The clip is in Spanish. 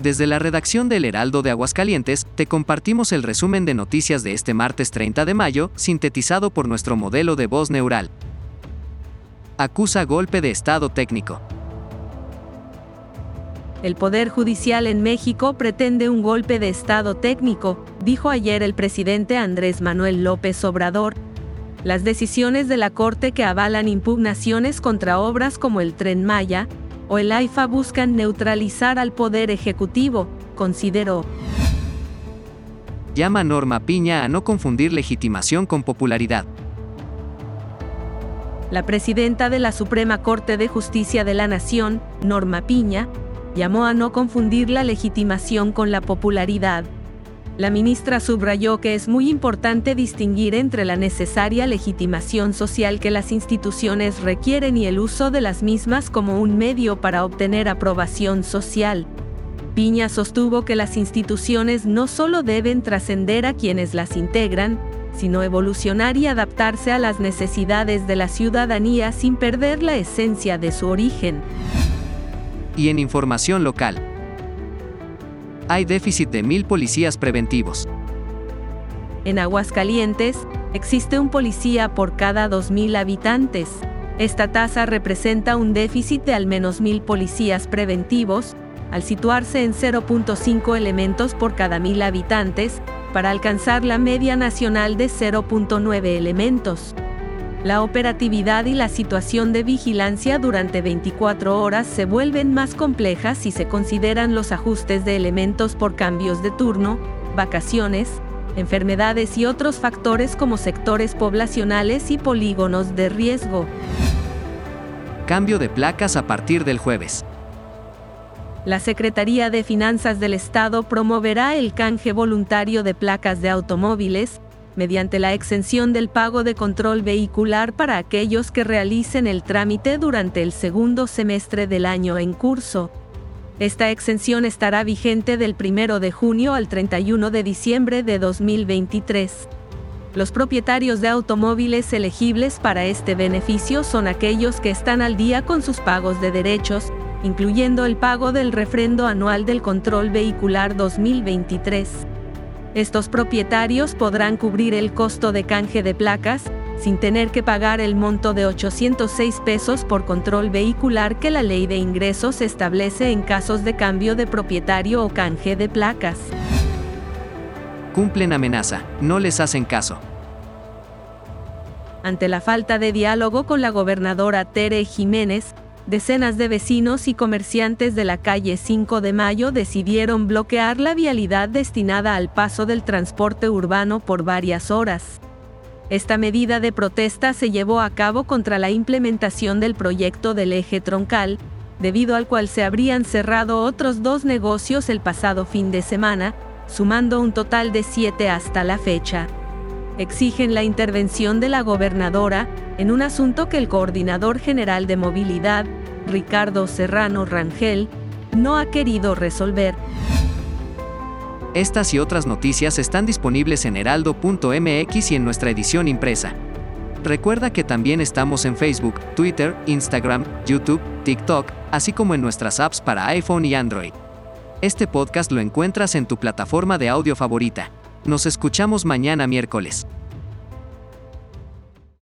Desde la redacción del Heraldo de Aguascalientes, te compartimos el resumen de noticias de este martes 30 de mayo, sintetizado por nuestro modelo de voz neural. Acusa golpe de Estado técnico. El Poder Judicial en México pretende un golpe de Estado técnico, dijo ayer el presidente Andrés Manuel López Obrador. Las decisiones de la Corte que avalan impugnaciones contra obras como el tren Maya, o el AIFA buscan neutralizar al Poder Ejecutivo, consideró. Llama Norma Piña a no confundir legitimación con popularidad. La presidenta de la Suprema Corte de Justicia de la Nación, Norma Piña, llamó a no confundir la legitimación con la popularidad. La ministra subrayó que es muy importante distinguir entre la necesaria legitimación social que las instituciones requieren y el uso de las mismas como un medio para obtener aprobación social. Piña sostuvo que las instituciones no solo deben trascender a quienes las integran, sino evolucionar y adaptarse a las necesidades de la ciudadanía sin perder la esencia de su origen. Y en información local, hay déficit de mil policías preventivos. En Aguascalientes, existe un policía por cada 2.000 habitantes. Esta tasa representa un déficit de al menos mil policías preventivos, al situarse en 0.5 elementos por cada mil habitantes, para alcanzar la media nacional de 0.9 elementos. La operatividad y la situación de vigilancia durante 24 horas se vuelven más complejas si se consideran los ajustes de elementos por cambios de turno, vacaciones, enfermedades y otros factores como sectores poblacionales y polígonos de riesgo. Cambio de placas a partir del jueves. La Secretaría de Finanzas del Estado promoverá el canje voluntario de placas de automóviles, mediante la exención del pago de control vehicular para aquellos que realicen el trámite durante el segundo semestre del año en curso. Esta exención estará vigente del 1 de junio al 31 de diciembre de 2023. Los propietarios de automóviles elegibles para este beneficio son aquellos que están al día con sus pagos de derechos, incluyendo el pago del refrendo anual del control vehicular 2023. Estos propietarios podrán cubrir el costo de canje de placas, sin tener que pagar el monto de 806 pesos por control vehicular que la ley de ingresos establece en casos de cambio de propietario o canje de placas. Cumplen amenaza, no les hacen caso. Ante la falta de diálogo con la gobernadora Tere Jiménez, decenas de vecinos y comerciantes de la calle 5 de Mayo decidieron bloquear la vialidad destinada al paso del transporte urbano por varias horas. Esta medida de protesta se llevó a cabo contra la implementación del proyecto del eje troncal, debido al cual se habrían cerrado otros dos negocios el pasado fin de semana, sumando un total de siete hasta la fecha. Exigen la intervención de la gobernadora en un asunto que el coordinador general de movilidad, Ricardo Serrano Rangel, no ha querido resolver. Estas y otras noticias están disponibles en heraldo.mx y en nuestra edición impresa. Recuerda que también estamos en Facebook, Twitter, Instagram, YouTube, TikTok, así como en nuestras apps para iPhone y Android. Este podcast lo encuentras en tu plataforma de audio favorita. Nos escuchamos mañana miércoles.